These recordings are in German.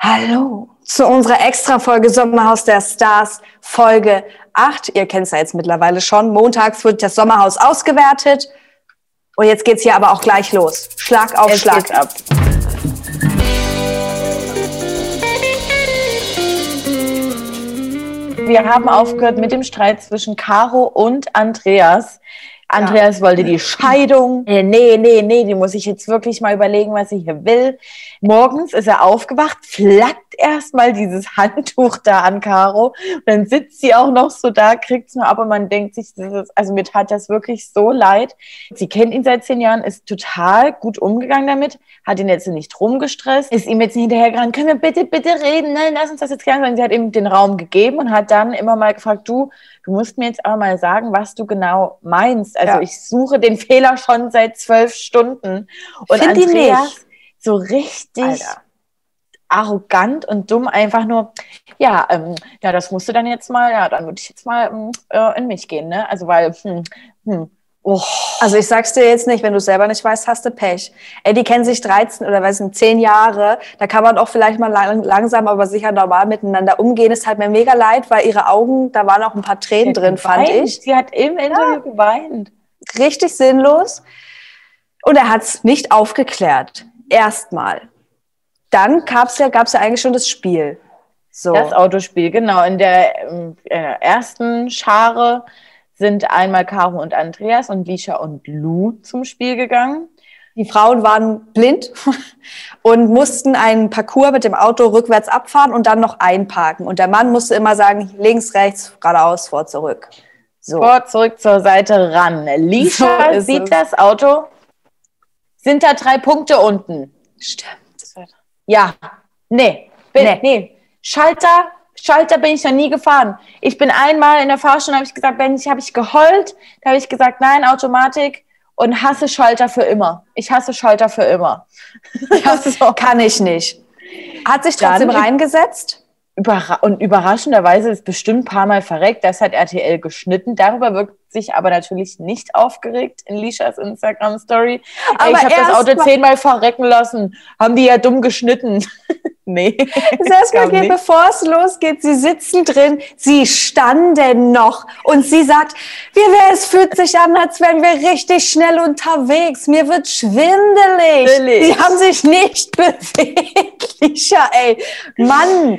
Hallo zu unserer Extra-Folge Sommerhaus der Stars, Folge 8. Ihr kennt es ja jetzt mittlerweile schon. Montags wird das Sommerhaus ausgewertet. Und jetzt geht's hier aber auch gleich los. Schlag auf Jetzt Schlag. ab. Wir haben aufgehört mit dem Streit zwischen Caro und Andreas. Andreas wollte die Scheidung. Äh, Nee, nee, nee, die muss ich jetzt wirklich mal überlegen, was ich hier will. Morgens ist er aufgewacht, flackt erstmal dieses Handtuch da an Caro. Und dann sitzt sie auch noch so da, kriegt's nur ab und man denkt sich, ist, also mir tat das wirklich so leid. Sie kennt ihn seit zehn Jahren, ist total gut umgegangen damit, hat ihn jetzt nicht rumgestresst, ist ihm jetzt nicht hinterhergerannt, können wir bitte, bitte reden, nein, lass uns das jetzt klären, sondern sie hat ihm den Raum gegeben und hat dann immer mal gefragt, du, du musst mir jetzt aber mal sagen, was du genau meinst. Also Ja. ich suche den Fehler schon seit zwölf Stunden. Und Find Andreas nicht. so richtig Alter. Arrogant und dumm einfach nur, ja, ähm, ja, das musst du dann jetzt mal, ja, dann würde ich jetzt mal ähm, äh, in mich gehen, ne? Also weil, hm, hm, oh, Also ich sag's dir jetzt nicht, wenn du selber nicht weißt, hast du Pech. Ey, die kennen sich 13 oder weiß nicht, 10 Jahre. Da kann man auch vielleicht mal lang, langsam, aber sicher normal miteinander umgehen. Es hat mir mega leid, weil ihre Augen, da waren auch ein paar Tränen drin, fand geweint. ich. Sie hat im Interview geweint. Richtig sinnlos. Und er hat's nicht aufgeklärt. Erstmal. Dann gab's ja, gab's ja eigentlich schon das Spiel. So. Das Autospiel, genau. In der ähm, äh, ersten Schare sind einmal Caro und Andreas und Lisha und Lou zum Spiel gegangen. Die Frauen waren blind und mussten einen Parcours mit dem Auto rückwärts abfahren und dann noch einparken. Und der Mann musste immer sagen, links, rechts, geradeaus, vor, zurück. So. Vor, zurück zur Seite ran. Lisha So sieht es. das Auto. Sind da drei Punkte unten? Stimmt. Ja. Nee. Bin, Nee. nee. Schalter, Schalter bin ich noch nie gefahren. Ich bin einmal in der Fahrstunde, habe ich gesagt, wenn ich, habe ich geheult. Da habe ich gesagt, nein, Automatik und hasse Schalter für immer. Ich hasse Schalter für immer. Das kann ich nicht. Hat sich trotzdem Dann- reingesetzt? Überra und überraschenderweise ist bestimmt ein paar Mal verreckt. Das hat RTL geschnitten. Darüber wird sich aber natürlich nicht aufgeregt in Lishas Instagram-Story. Ich habe das Auto mal- zehnmal verrecken lassen. Haben die ja dumm geschnitten. nee. Selbst mal glaub geht, bevor es losgeht, sie sitzen drin, sie standen noch und sie sagt, wie wär, es fühlt sich an, als wären wir richtig schnell unterwegs. Mir wird schwindelig. Schwindelig. Sie haben sich nicht bewegt. Lisha, ey, Mann.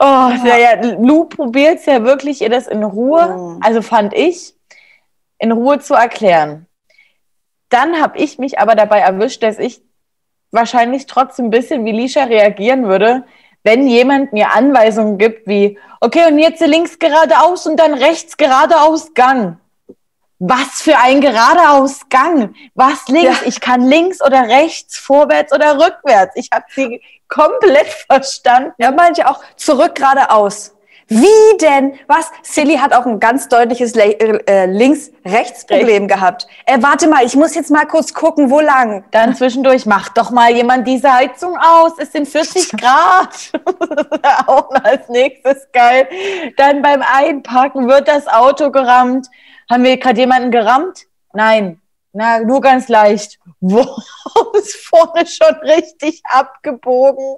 Oh, naja, Lou probiert ja wirklich, ihr das in Ruhe, Mhm. also fand ich, in Ruhe zu erklären. Dann habe ich mich aber dabei erwischt, dass ich wahrscheinlich trotzdem ein bisschen wie Lisha reagieren würde, wenn jemand mir Anweisungen gibt wie, okay, und jetzt links geradeaus und dann rechts geradeaus Gang. Was für ein geradeaus Gang? Was links? Ja. Ich kann links oder rechts, vorwärts oder rückwärts. Ich habe sie komplett verstanden. Ja, meinte auch zurück geradeaus. Wie denn? Was? Silly hat auch ein ganz deutliches äh, Links-Rechts-Problem gehabt. Äh, warte mal, ich muss jetzt mal kurz gucken, wo lang. Dann zwischendurch macht doch mal jemand diese Heizung aus. Es sind 40 Grad. Auch als nächstes geil. Dann beim Einparken wird das Auto gerammt. Haben wir gerade jemanden gerammt? Nein. Na, nur ganz leicht. Wo ist vorne schon richtig abgebogen?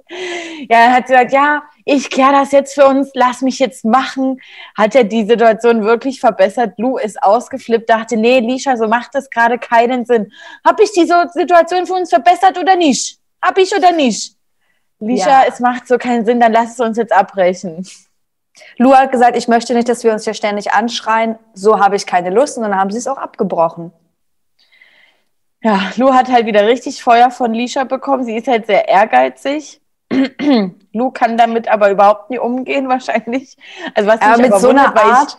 Ja, dann hat sie gesagt, ja, ich kläre das jetzt für uns, lass mich jetzt machen. Hat er die Situation wirklich verbessert? Lou ist ausgeflippt, dachte, nee, Lisha, so macht das gerade keinen Sinn. Hab ich die Situation für uns verbessert oder nicht? Hab ich oder nicht? Lisha, Ja. es macht so keinen Sinn, dann lass es uns jetzt abbrechen. Lu hat gesagt, ich möchte nicht, dass wir uns hier ständig anschreien. So habe ich keine Lust. Und dann haben sie es auch abgebrochen. Ja, Lou hat halt wieder richtig Feuer von Lisha bekommen. Sie ist halt sehr ehrgeizig. Lou kann damit aber überhaupt nie umgehen, wahrscheinlich. Also was Aber mit so einer Art,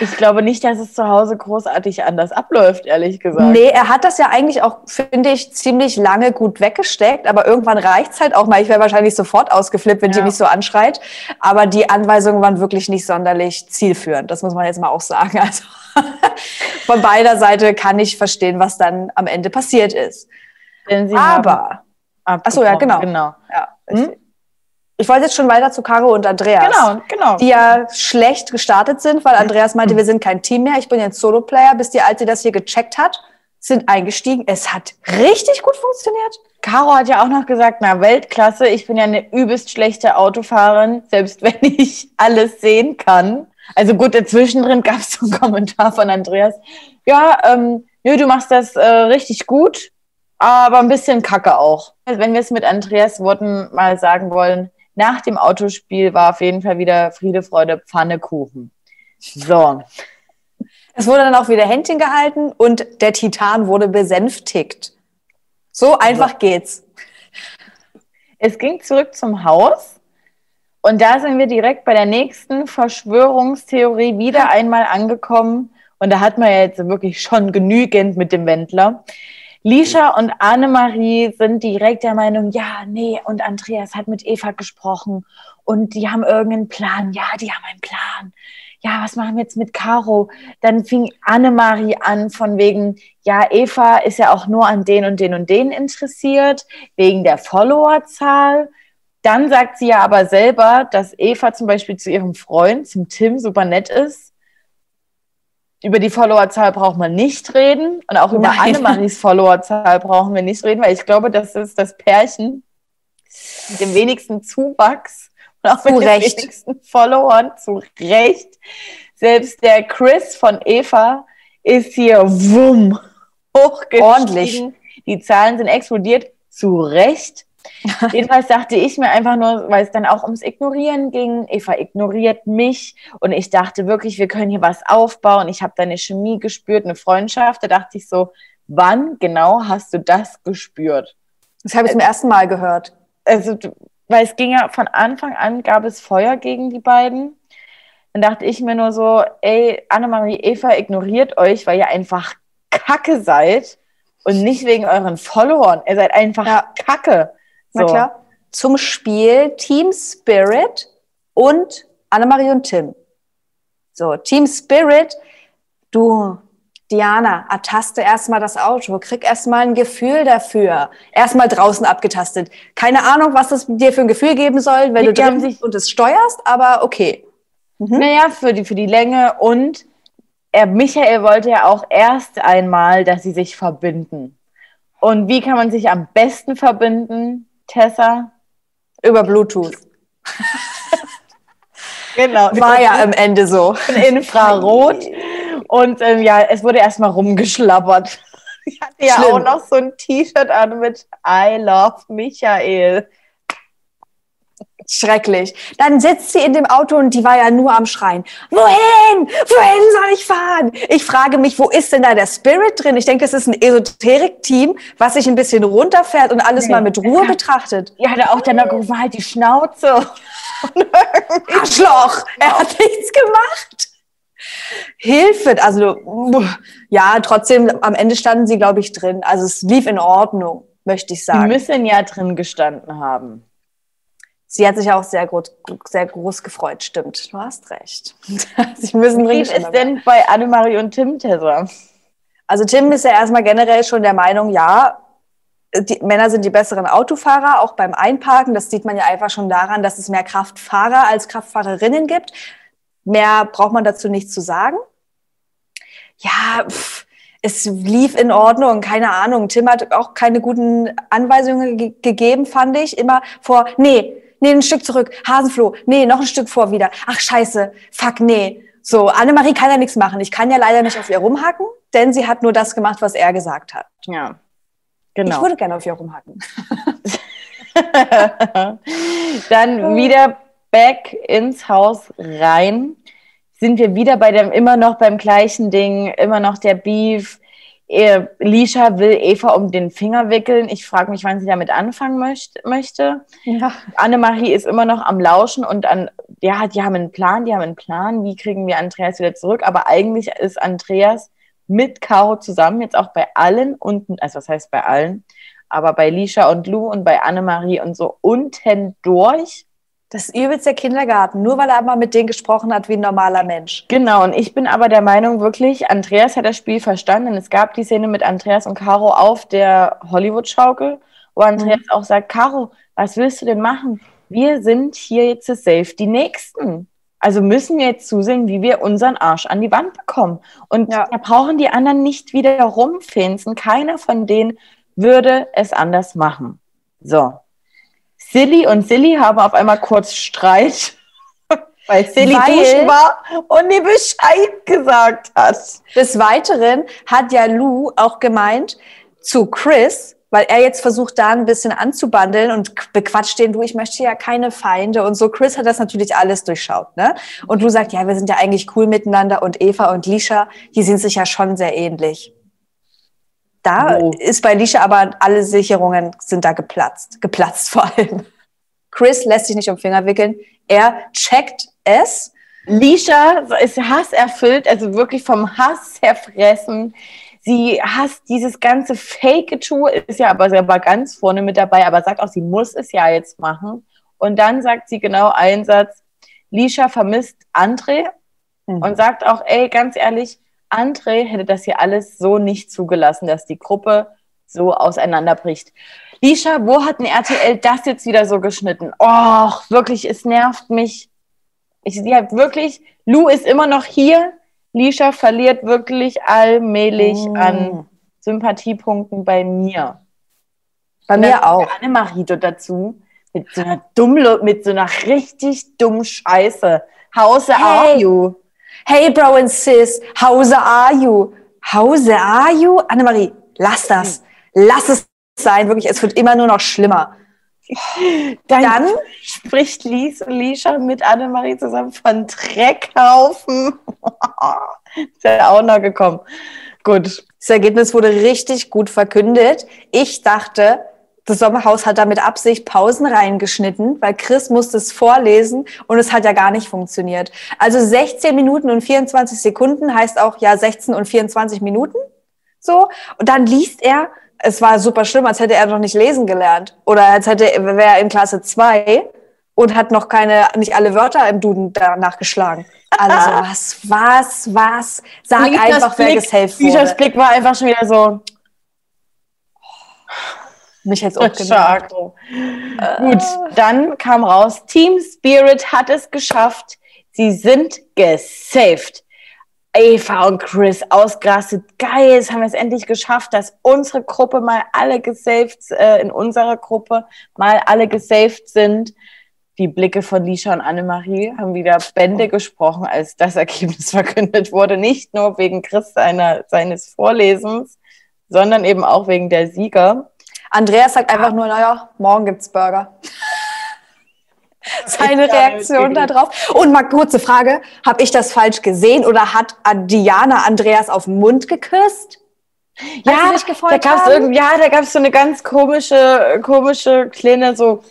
Ich, glaube nicht, dass es zu Hause großartig anders abläuft, ehrlich gesagt. nee, er hat das ja eigentlich auch, finde ich, ziemlich lange gut weggesteckt. Aber irgendwann reicht's halt auch mal. Ich wäre wahrscheinlich sofort ausgeflippt, wenn die Ja. mich so anschreit. Aber die Anweisungen waren wirklich nicht sonderlich zielführend. Das muss man jetzt mal auch sagen. Also von beider Seite kann ich verstehen, was dann am Ende passiert ist. Aber, abgebrochen. Ach so, ja, genau. Genau, ja, Hm? Ich wollte jetzt schon weiter zu Caro und Andreas. genau. genau. die ja schlecht gestartet sind, weil Andreas meinte, wir sind kein Team mehr, ich bin jetzt Solo-Player, bis die Alte das hier gecheckt hat. sind eingestiegen. Es hat richtig gut funktioniert. Caro hat ja auch noch gesagt, na Weltklasse, ich bin ja eine übelst schlechte Autofahrerin, selbst wenn ich alles sehen kann. Also gut, dazwischen gab es so einen Kommentar von Andreas. Ja, ähm, nö, du machst das äh, richtig gut, aber ein bisschen kacke auch. Also wenn wir es mit Andreas Worten mal sagen wollen, nach dem Autospiel war auf jeden Fall wieder Friede, Freude, Pfannekuchen. So. Es wurde dann auch wieder Händchen gehalten und der Titan wurde besänftigt. So einfach geht's. Es ging zurück zum Haus und da sind wir direkt bei der nächsten Verschwörungstheorie wieder einmal angekommen. Und da hat man ja jetzt wirklich schon genügend mit dem Wendler. Lisha und Annemarie sind direkt der Meinung, ja, nee, und Andreas hat mit Eva gesprochen und die haben irgendeinen Plan. Ja, die haben einen Plan. Ja, was machen wir jetzt mit Caro? Dann fing Annemarie an von wegen, ja, Eva ist ja auch nur an den und den und den interessiert, wegen der Followerzahl. Dann sagt sie ja aber selber, dass Eva zum Beispiel zu ihrem Freund, zum Tim, super nett ist. Über die Followerzahl braucht man nicht reden. Und auch über Nein. Annemaries Followerzahl brauchen wir nicht reden, weil ich glaube, das ist das Pärchen mit dem wenigsten Zuwachs und auch mit Recht. den wenigsten Followern. Zu Recht. Selbst der Chris von Eva ist hier wumm hochgestiegen. Ordentlich. Die Zahlen sind explodiert. Zu Recht. Jedenfalls dachte ich mir einfach nur, weil es dann auch ums Ignorieren ging. Eva ignoriert mich und ich dachte wirklich, wir können hier was aufbauen. Ich habe da eine Chemie gespürt, eine Freundschaft. Da dachte ich so, wann genau hast du das gespürt? Das habe ich zum ersten Mal gehört. Also, weil es ging ja von Anfang an, gab es Feuer gegen die beiden. Dann dachte ich mir nur so, ey, Annemarie, Eva ignoriert euch, weil ihr einfach Kacke seid und nicht wegen euren Followern. Ihr seid einfach ja. Kacke. So. Klar. Zum Spiel Team Spirit und Annemarie und Tim. So, Team Spirit, du, Diana, ertaste erstmal das Auto, krieg erstmal ein Gefühl dafür. Erstmal draußen abgetastet. Keine Ahnung, was das dir für ein Gefühl geben soll, wenn die du drin sich und es steuerst, aber okay. Mhm. Naja, für die, für die Länge und er, Michael wollte ja auch erst einmal, dass sie sich verbinden. Und wie kann man sich am besten verbinden? Tessa? Über Bluetooth. genau. War ja am Ende so. Infrarot. Und ähm, ja, es wurde erstmal rumgeschlappert. Ich hatte ja Schlimm. auch noch so ein T-Shirt an mit I love Michael. Schrecklich. Dann sitzt sie in dem Auto und die war ja nur am Schreien. Wohin? Wohin soll ich fahren? Ich frage mich, wo ist denn da der Spirit drin? Ich denke, es ist ein Esoterik-Team, was sich ein bisschen runterfährt und alles nee. mal mit Ruhe betrachtet. Ja, da auch noch gerufen, halt die Schnauze. Arschloch! Er hat nichts gemacht. Hilfe, also ja, trotzdem, am Ende standen sie, glaube ich, drin. Also es lief in Ordnung, möchte ich sagen. Sie müssen ja drin gestanden haben. Sie hat sich auch sehr, groß, sehr groß gefreut, stimmt. Du hast recht. Sie müssen Wie ist es denn bei Annemarie und Tim, Tessa? Also Tim ist ja erstmal generell schon der Meinung, ja, die Männer sind die besseren Autofahrer, auch beim Einparken. Das sieht man ja einfach schon daran, dass es mehr Kraftfahrer als Kraftfahrerinnen gibt. Mehr braucht man dazu nicht zu sagen. Ja, pff, es lief in Ordnung, keine Ahnung. Tim hat auch keine guten Anweisungen ge gegeben, fand ich. Immer vor, nee, nee, ein Stück zurück, Hasenfloh, nee, noch ein Stück vor wieder. Ach scheiße, fuck, nee. So, Annemarie kann ja nichts machen. Ich kann ja leider nicht auf ihr rumhacken, denn sie hat nur das gemacht, was er gesagt hat. Ja, genau. Ich würde gerne auf ihr rumhacken. Dann wieder back ins Haus rein. Sind wir wieder bei dem, immer noch beim gleichen Ding, immer noch der Beef Lisha will Eva um den Finger wickeln. Ich frage mich, wann sie damit anfangen möcht möchte. Ja. Annemarie ist immer noch am Lauschen und an, ja, die haben einen Plan, die haben einen Plan, wie kriegen wir Andreas wieder zurück. Aber eigentlich ist Andreas mit Caro zusammen, jetzt auch bei allen unten, also was heißt bei allen, aber bei Lisha und Lou und bei Annemarie und so unten durch das ist übelst der Kindergarten, nur weil er mal mit denen gesprochen hat wie ein normaler Mensch. Genau, und ich bin aber der Meinung wirklich, Andreas hat das Spiel verstanden. Es gab die Szene mit Andreas und Caro auf der Hollywood-Schaukel, wo Andreas mhm. auch sagt, Caro, was willst du denn machen? Wir sind hier jetzt safe die Nächsten. Also müssen wir jetzt zusehen, wie wir unseren Arsch an die Wand bekommen. Und ja. da brauchen die anderen nicht wieder rumfinzen. Keiner von denen würde es anders machen. So. Silly und Silly haben auf einmal kurz Streit, weil Silly weil, duschen war und nie Bescheid gesagt hat. Des Weiteren hat ja Lou auch gemeint zu Chris, weil er jetzt versucht, da ein bisschen anzubandeln und bequatscht den, du, ich möchte ja keine Feinde und so. Chris hat das natürlich alles durchschaut, ne? Und du sagst, ja, wir sind ja eigentlich cool miteinander und Eva und Lisha, die sind sich ja schon sehr ähnlich. Da oh. ist bei Lisha aber alle Sicherungen sind da geplatzt, geplatzt vor allem. Chris lässt sich nicht um Finger wickeln. Er checkt es. Lisha ist hasserfüllt, also wirklich vom Hass zerfressen sie hasst dieses ganze Fake-Tour, ist ja aber selber ganz vorne mit dabei, aber sagt auch, sie muss es ja jetzt machen. Und dann sagt sie genau einen Satz, Lisha vermisst André mhm. und sagt auch, ey, ganz ehrlich, André hätte das hier alles so nicht zugelassen, dass die Gruppe so auseinanderbricht. Lisha, wo hat ein RTL das jetzt wieder so geschnitten? Och, wirklich, es nervt mich. Ich, sie hat wirklich, Lou ist immer noch hier, Lisha verliert wirklich allmählich mm. an Sympathiepunkten bei mir. Bei mir auch. Annemarie dazu mit so einer dumm, mit so einer richtig dummen Scheiße. How's hey. are you? Hey, Bro and Sis, how's are you? How's are you? Annemarie, lass das. Lass es sein, wirklich, es wird immer nur noch schlimmer. Dann, Dann spricht Lies und Lisha mit Annemarie zusammen von Dreckhaufen. ist ja auch noch gekommen. Gut. Das Ergebnis wurde richtig gut verkündet. Ich dachte, das Sommerhaus hat da mit Absicht Pausen reingeschnitten, weil Chris musste es vorlesen und es hat ja gar nicht funktioniert. Also 16 Minuten und 24 Sekunden heißt auch ja 16 und 24 Minuten. So. Und dann liest er es war super schlimm, als hätte er noch nicht lesen gelernt. Oder als hätte wäre er in Klasse 2 und hat noch keine, nicht alle Wörter im Duden danach geschlagen. Also was, was, was? Sag Lieb einfach, wer gesaved wurde. Lichas Blick war einfach schon wieder so. Mich jetzt auch gesagt. Äh. Gut, dann kam raus, Team Spirit hat es geschafft. Sie sind gesaved. Eva und Chris ausgerastet. Geil, jetzt haben wir es endlich geschafft, dass unsere Gruppe mal alle gesaved, äh, in unserer Gruppe mal alle gesaved sind. Die Blicke von Lisha und Annemarie haben wieder Bände gesprochen, als das Ergebnis verkündet wurde. Nicht nur wegen Chris seiner, seines Vorlesens, sondern eben auch wegen der Sieger. Andreas sagt einfach nur, naja, morgen gibt's Burger. seine Reaktion darauf. Und mal kurze Frage, habe ich das falsch gesehen oder hat Diana Andreas auf den Mund geküsst? Ja, da gab's irgendwie, ja, da gab es so eine ganz komische, komische kleine so.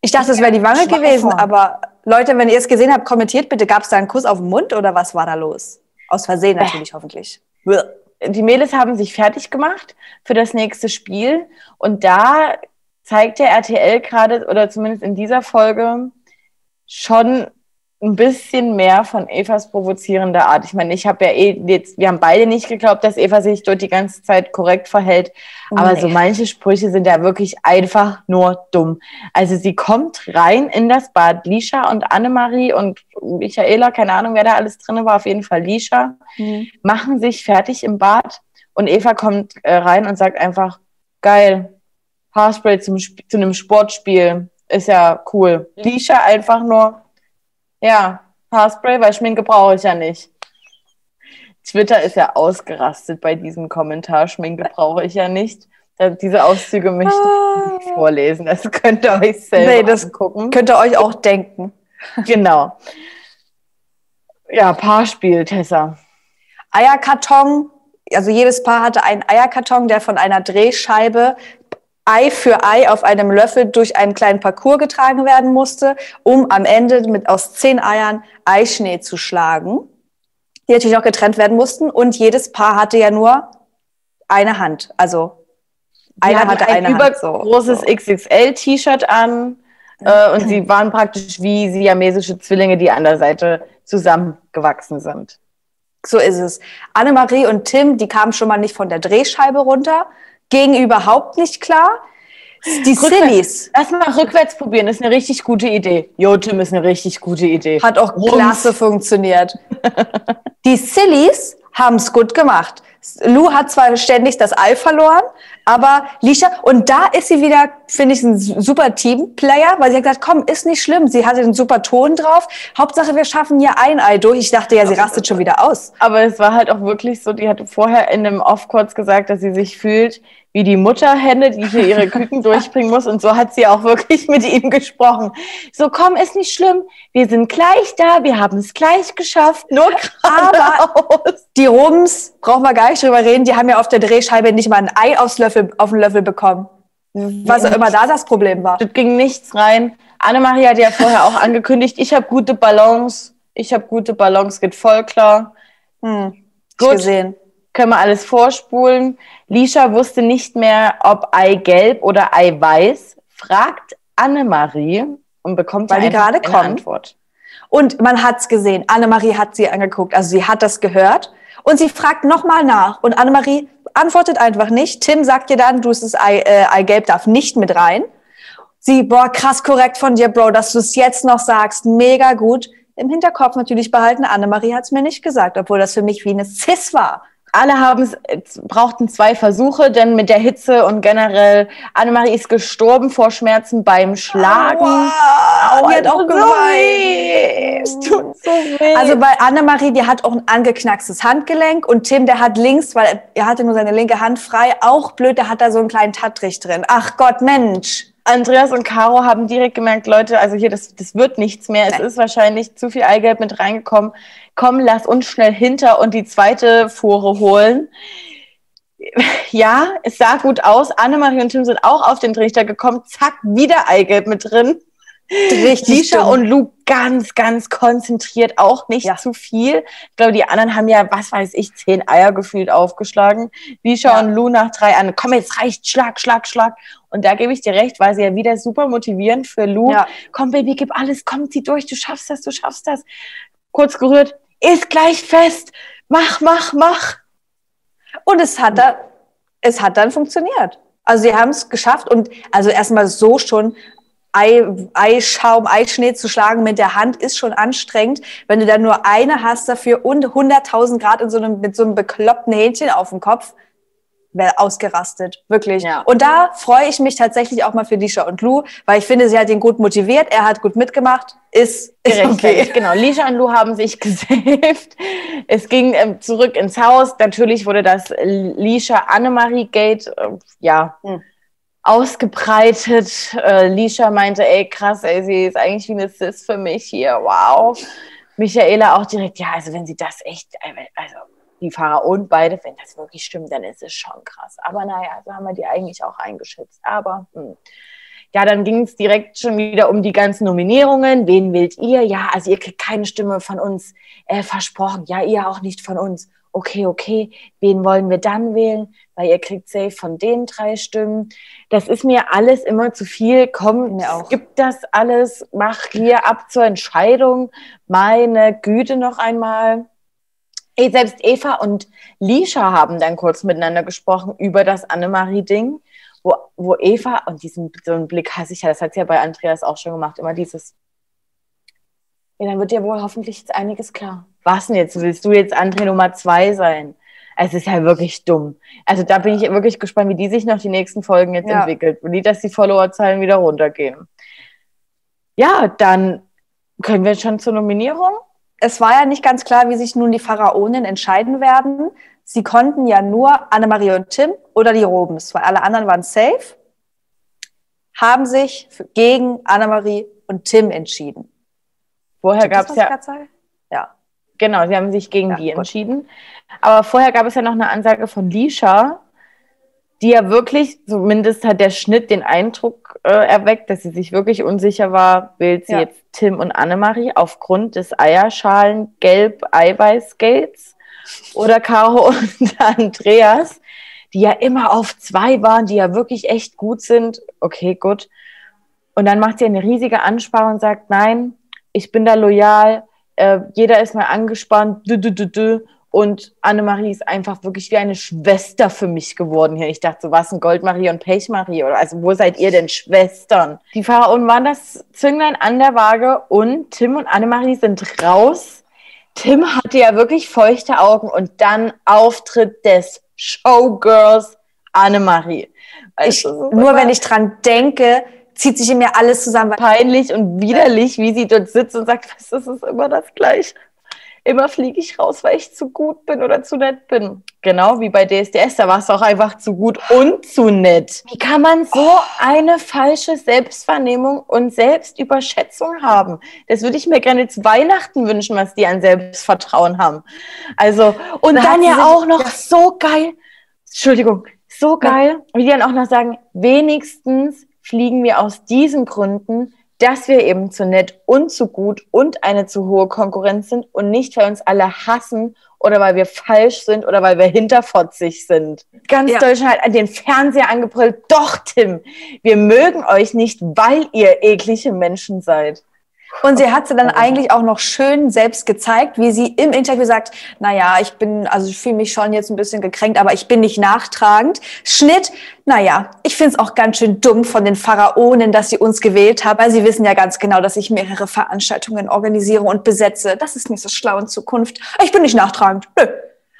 Ich dachte, es wäre die Wange gewesen, aber Leute, wenn ihr es gesehen habt, kommentiert bitte, gab es da einen Kuss auf den Mund oder was war da los? Aus Versehen natürlich, Bäh. hoffentlich. Die Mädels haben sich fertig gemacht für das nächste Spiel. Und da zeigt der RTL gerade, oder zumindest in dieser Folge, schon ein bisschen mehr von Evas provozierender Art. Ich meine, ich habe ja eh jetzt, wir haben beide nicht geglaubt, dass Eva sich dort die ganze Zeit korrekt verhält. Aber nee. so manche Sprüche sind ja wirklich einfach nur dumm. Also sie kommt rein in das Bad, Lisha und Annemarie und Michaela, keine Ahnung, wer da alles drin war, auf jeden Fall Lisha, mhm. machen sich fertig im Bad und Eva kommt äh, rein und sagt einfach, geil, Haarspray zum, zu einem Sportspiel ist ja cool. Lisha einfach nur, ja, Haarspray, weil Schminke brauche ich ja nicht. Twitter ist ja ausgerastet bei diesem Kommentar. Schminke brauche ich ja nicht. Diese Auszüge möchte ich nicht ah. vorlesen. Das könnt ihr euch selber nee, das gucken. Könnt ihr euch auch denken. Genau. Ja, Paarspiel, Tessa. Eierkarton. Also jedes Paar hatte einen Eierkarton, der von einer Drehscheibe Ei für Ei auf einem Löffel durch einen kleinen Parcours getragen werden musste, um am Ende mit aus zehn Eiern Eischnee zu schlagen, die natürlich auch getrennt werden mussten. Und jedes Paar hatte ja nur eine Hand. Also einer hatte ein eine übergroßes so, so. XXL-T-Shirt an äh, und sie waren praktisch wie siamesische Zwillinge, die an der Seite zusammengewachsen sind. So ist es. Annemarie und Tim, die kamen schon mal nicht von der Drehscheibe runter, ging überhaupt nicht klar. Die Sillies. Lass mal rückwärts probieren, ist eine richtig gute Idee. Jo, Tim ist eine richtig gute Idee. Hat auch Rums. klasse funktioniert. Die Sillies haben es gut gemacht. Lou hat zwar ständig das Ei verloren, aber Lisha, und da ist sie wieder, finde ich, ein super Teamplayer, weil sie hat gesagt, komm, ist nicht schlimm. Sie hatte einen super Ton drauf. Hauptsache, wir schaffen hier ein Ei durch. Ich dachte ja, sie rastet schon wieder aus. Aber es war halt auch wirklich so, die hatte vorher in einem Off kurz gesagt, dass sie sich fühlt wie die Mutterhenne, die hier ihre Küken durchbringen muss. Und so hat sie auch wirklich mit ihm gesprochen. So, komm, ist nicht schlimm. Wir sind gleich da. Wir haben es gleich geschafft. Nur geradeaus. Die Robens, brauchen wir gar nicht drüber reden, die haben ja auf der Drehscheibe nicht mal ein Ei aufs Löffel, auf den Löffel bekommen. Was auch immer da das Problem war. Das ging nichts rein. Annemarie hat ja vorher auch angekündigt, ich habe gute Ballons. Ich habe gute Ballons, geht voll klar. Hm, Gut. gesehen. Können wir alles vorspulen. Lisha wusste nicht mehr, ob Eigelb oder Eiweiß. Fragt Annemarie und bekommt Weil die gerade eine kommt. Antwort. Und man hat's gesehen. Annemarie hat sie angeguckt. Also sie hat das gehört. Und sie fragt nochmal nach. Und Annemarie antwortet einfach nicht. Tim sagt ihr dann, du es ist Ei, äh, Eigelb darf nicht mit rein. Sie, boah, krass korrekt von dir, Bro, dass du es jetzt noch sagst. Mega gut. Im Hinterkopf natürlich behalten. Annemarie hat's mir nicht gesagt, obwohl das für mich wie eine Cis war. Alle haben es, es brauchten zwei Versuche, denn mit der Hitze und generell, Annemarie ist gestorben vor Schmerzen beim Schlagen. Aua, die hat auch so geweint. Es tut so weh. Also bei Annemarie, die hat auch ein angeknackstes Handgelenk und Tim, der hat links, weil er hatte nur seine linke Hand frei, auch blöd, der hat da so einen kleinen Tattrich drin. Ach Gott, Mensch. Andreas und Caro haben direkt gemerkt, Leute, also hier, das, das wird nichts mehr. Es Nein. ist wahrscheinlich zu viel Eigelb mit reingekommen. Komm, lass uns schnell hinter und die zweite Fuhre holen. Ja, es sah gut aus. Annemarie und Tim sind auch auf den Trichter gekommen. Zack, wieder Eigelb mit drin. Richtig Lisha dumm. und Lou ganz, ganz konzentriert, auch nicht Ja. zu viel. Ich glaube, die anderen haben ja, was weiß ich, zehn Eier gefühlt aufgeschlagen. Lisha Ja. und Lou nach drei an, komm, jetzt reicht, Schlag, Schlag, Schlag. Und da gebe ich dir recht, war sie ja wieder super motivierend für Lou. Ja. Komm, Baby, gib alles, komm, zieh durch, du schaffst das, du schaffst das. Kurz gerührt, ist gleich fest. Mach, mach, mach. Und es hat, da, es hat dann funktioniert. Also sie haben es geschafft und also erstmal so schon Ei, Eischaum, Eischnee zu schlagen mit der Hand ist schon anstrengend. Wenn du dann nur eine hast dafür und 100.000 Grad in so einem, mit so einem bekloppten Hähnchen auf dem Kopf, wäre ausgerastet. Wirklich. Ja. Und da freue ich mich tatsächlich auch mal für Lisha und Lou, weil ich finde, sie hat ihn gut motiviert, er hat gut mitgemacht, ist, ist okay. Genau, Lisha und Lou haben sich gesaved. Es ging ähm, zurück ins Haus. Natürlich wurde das Lisha-Annemarie-Gate, äh, ja, Hm. Ausgebreitet. Äh, Lisha meinte, ey, krass, ey, sie ist eigentlich wie eine Sis für mich hier, wow. Michaela auch direkt, ja, also wenn sie das echt, also die Pharaonen beide, wenn das wirklich stimmt, dann ist es schon krass. Aber naja, so haben wir die eigentlich auch eingeschätzt. Aber, hm. Ja, dann ging es direkt schon wieder um die ganzen Nominierungen. Wen wählt ihr? Ja, also ihr kriegt keine Stimme von uns äh, versprochen. Ja, ihr auch nicht von uns. Okay, okay. Wen wollen wir dann wählen? Weil ihr kriegt safe von den drei Stimmen. Das ist mir alles immer zu viel. Komm, gib das alles. Mach hier ab zur Entscheidung. Meine Güte noch einmal. Ey, selbst Eva und Lisha haben dann kurz miteinander gesprochen über das Annemarie-Ding wo, wo Eva, und diesen so einen Blick hasse ich ja, das hat sie ja bei Andreas auch schon gemacht, immer dieses, ja, dann wird dir wohl hoffentlich jetzt einiges klar. Was denn jetzt? Willst du jetzt André Nummer zwei sein? Es ist ja wirklich dumm. Also da bin ich wirklich gespannt, wie die sich noch die nächsten Folgen jetzt Ja. entwickelt. Und nicht, dass die Followerzahlen wieder runtergehen. Ja, dann können wir schon zur Nominierung. es war ja nicht ganz klar, wie sich nun die Pharaonen entscheiden werden. Sie konnten ja nur Annemarie und Tim oder die Robens, weil alle anderen waren safe, haben sich gegen Annemarie und Tim entschieden. Vorher gab es ja? Ja. Genau, sie haben sich gegen Ja, die gut. entschieden. Aber vorher gab es ja noch eine Ansage von Lisha, die ja wirklich, zumindest hat der Schnitt den Eindruck äh, erweckt, dass sie sich wirklich unsicher war, wählt sie Ja. jetzt Tim und Annemarie aufgrund des Eierschalen gelb eiweiß gates oder Caro und Andreas, die ja immer auf zwei waren, die ja wirklich echt gut sind. Okay, gut. Und dann macht sie eine riesige Ansprache und sagt, nein, ich bin da loyal, äh, jeder ist mal angespannt, dü, dü, dü, dü. Und Annemarie ist einfach wirklich wie eine Schwester für mich geworden hier. Ich dachte so, was ein Goldmarie und Pechmarie? Oder also, wo seid ihr denn Schwestern? Die Pharaonen waren das Zünglein an der Waage und Tim und Annemarie sind raus. Tim hatte ja wirklich feuchte Augen und dann Auftritt des Showgirls Annemarie. Ich, nur wenn ich dran denke, zieht sich in mir alles zusammen. Peinlich und widerlich, wie sie dort sitzt und sagt, was, das ist immer das Gleiche immer fliege ich raus, weil ich zu gut bin oder zu nett bin. Genau wie bei DSDS, da war es auch einfach zu gut und zu nett. Wie kann man so eine falsche Selbstwahrnehmung und Selbstüberschätzung haben? Das würde ich mir gerne zu Weihnachten wünschen, was die an Selbstvertrauen haben. Also, und da dann ja auch noch ja. so geil, Entschuldigung, so geil, wie die dann auch noch sagen, wenigstens fliegen wir aus diesen Gründen dass wir eben zu nett und zu gut und eine zu hohe Konkurrenz sind und nicht, weil uns alle hassen oder weil wir falsch sind oder weil wir hinterfotzig sind. Ganz ja. Deutschland hat an den Fernseher angebrüllt, doch Tim, wir mögen euch nicht, weil ihr eklige Menschen seid. Und sie hat sie dann eigentlich auch noch schön selbst gezeigt, wie sie im Interview sagt, na ja, ich bin, also ich fühle mich schon jetzt ein bisschen gekränkt, aber ich bin nicht nachtragend. Schnitt, na ja, ich finde es auch ganz schön dumm von den Pharaonen, dass sie uns gewählt haben, weil sie wissen ja ganz genau, dass ich mehrere Veranstaltungen organisiere und besetze. Das ist nicht so schlau in Zukunft. Ich bin nicht nachtragend. Nö.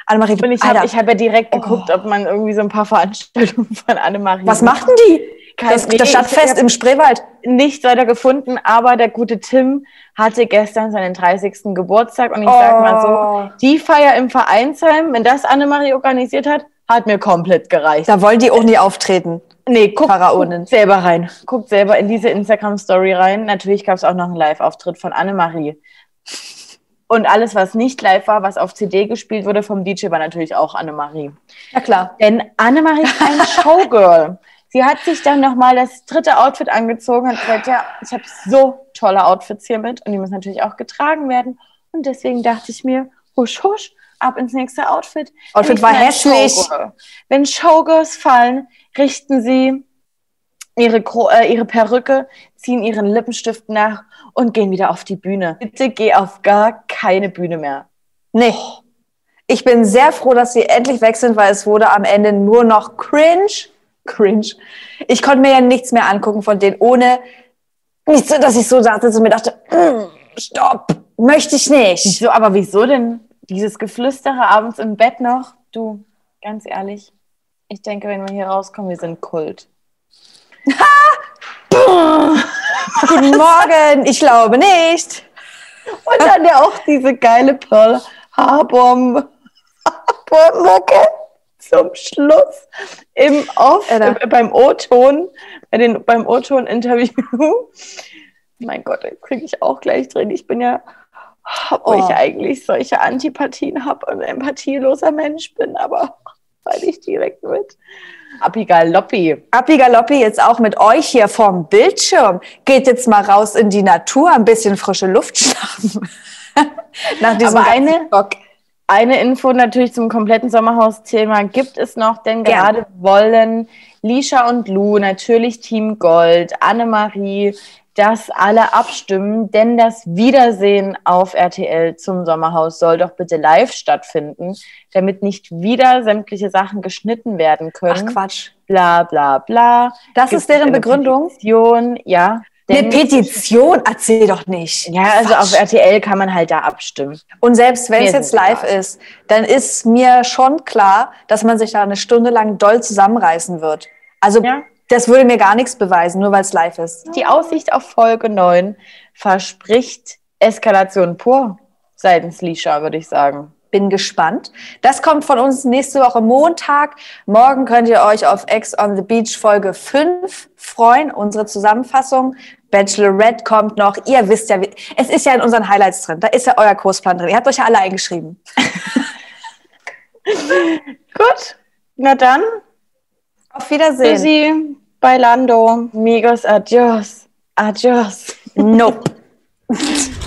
Annemarie, ich habe hab ja direkt geguckt, oh. ob man irgendwie so ein paar Veranstaltungen von Annemarie. Was machten die? Kein, das, nee, das Stadtfest im Spreewald. Nicht weiter gefunden, aber der gute Tim hatte gestern seinen 30. Geburtstag und ich oh. sag mal so, oh. die Feier im Vereinsheim, wenn das Annemarie organisiert hat, hat mir komplett gereicht. Da wollen die auch nie auftreten. Nee, guck, guckt selber rein. Guckt selber in diese Instagram-Story rein. Natürlich gab es auch noch einen Live-Auftritt von Annemarie. Und alles, was nicht live war, was auf CD gespielt wurde vom DJ, war natürlich auch Annemarie. Ja, klar. Denn Annemarie ist ein Showgirl. Sie hat sich dann nochmal das dritte Outfit angezogen und gesagt, ja, ich habe so tolle Outfits hier mit und die müssen natürlich auch getragen werden. Und deswegen dachte ich mir, husch, husch, ab ins nächste Outfit. Outfit war hässlich. Showgirl. Wenn Showgirls fallen, richten sie ihre, äh, ihre Perücke, ziehen ihren Lippenstift nach und gehen wieder auf die Bühne. Bitte geh auf gar keine Bühne mehr. Nee. Ich bin sehr froh, dass sie endlich weg sind, weil es wurde am Ende nur noch cringe cringe. Ich konnte mir ja nichts mehr angucken von denen, ohne nicht so, dass ich so saß und mir dachte, mm, stopp, möchte ich nicht. So, aber wieso denn dieses Geflüstere abends im Bett noch? Du, ganz ehrlich, ich denke, wenn wir hier rauskommen, wir sind Kult. Guten Morgen, ich glaube nicht. Und dann ja auch diese geile Pearl Harbor Harbor zum Schluss im Off, äh, beim O-Ton, bei den, beim O-Ton-Interview. mein Gott, jetzt kriege ich auch gleich drin. Ich bin ja, wo oh. ich eigentlich solche Antipathien habe und ein empathieloser Mensch bin, aber weil ich direkt mit Apigaloppi. Apigaloppi jetzt auch mit euch hier vorm Bildschirm. Geht jetzt mal raus in die Natur, ein bisschen frische Luft schnappen. Nach diesem aber eine, Bock. Eine Info natürlich zum kompletten Sommerhaus-Thema gibt es noch, denn ja. gerade wollen Lisha und Lou, natürlich Team Gold, Annemarie, dass alle abstimmen, denn das Wiedersehen auf RTL zum Sommerhaus soll doch bitte live stattfinden, damit nicht wieder sämtliche Sachen geschnitten werden können. Ach Quatsch. Bla bla bla. Das Gibt ist deren Begründung? Petition, ja. Eine Petition, erzähl doch nicht. Ja, also auf RTL kann man halt da abstimmen. Und selbst wenn es jetzt live klar. ist, dann ist mir schon klar, dass man sich da eine Stunde lang doll zusammenreißen wird. Also ja. das würde mir gar nichts beweisen, nur weil es live ist. Die Aussicht auf Folge 9 verspricht Eskalation pur seitens Lisha, würde ich sagen bin gespannt. Das kommt von uns nächste Woche Montag. Morgen könnt ihr euch auf Ex on the Beach Folge 5 freuen, unsere Zusammenfassung. Bachelorette kommt noch. Ihr wisst ja, es ist ja in unseren Highlights drin. Da ist ja euer Kursplan drin. Ihr habt euch ja alle eingeschrieben. Gut, na dann. Auf Wiedersehen. Tschüssi, bailando. Migos, adios. Adios. Nope.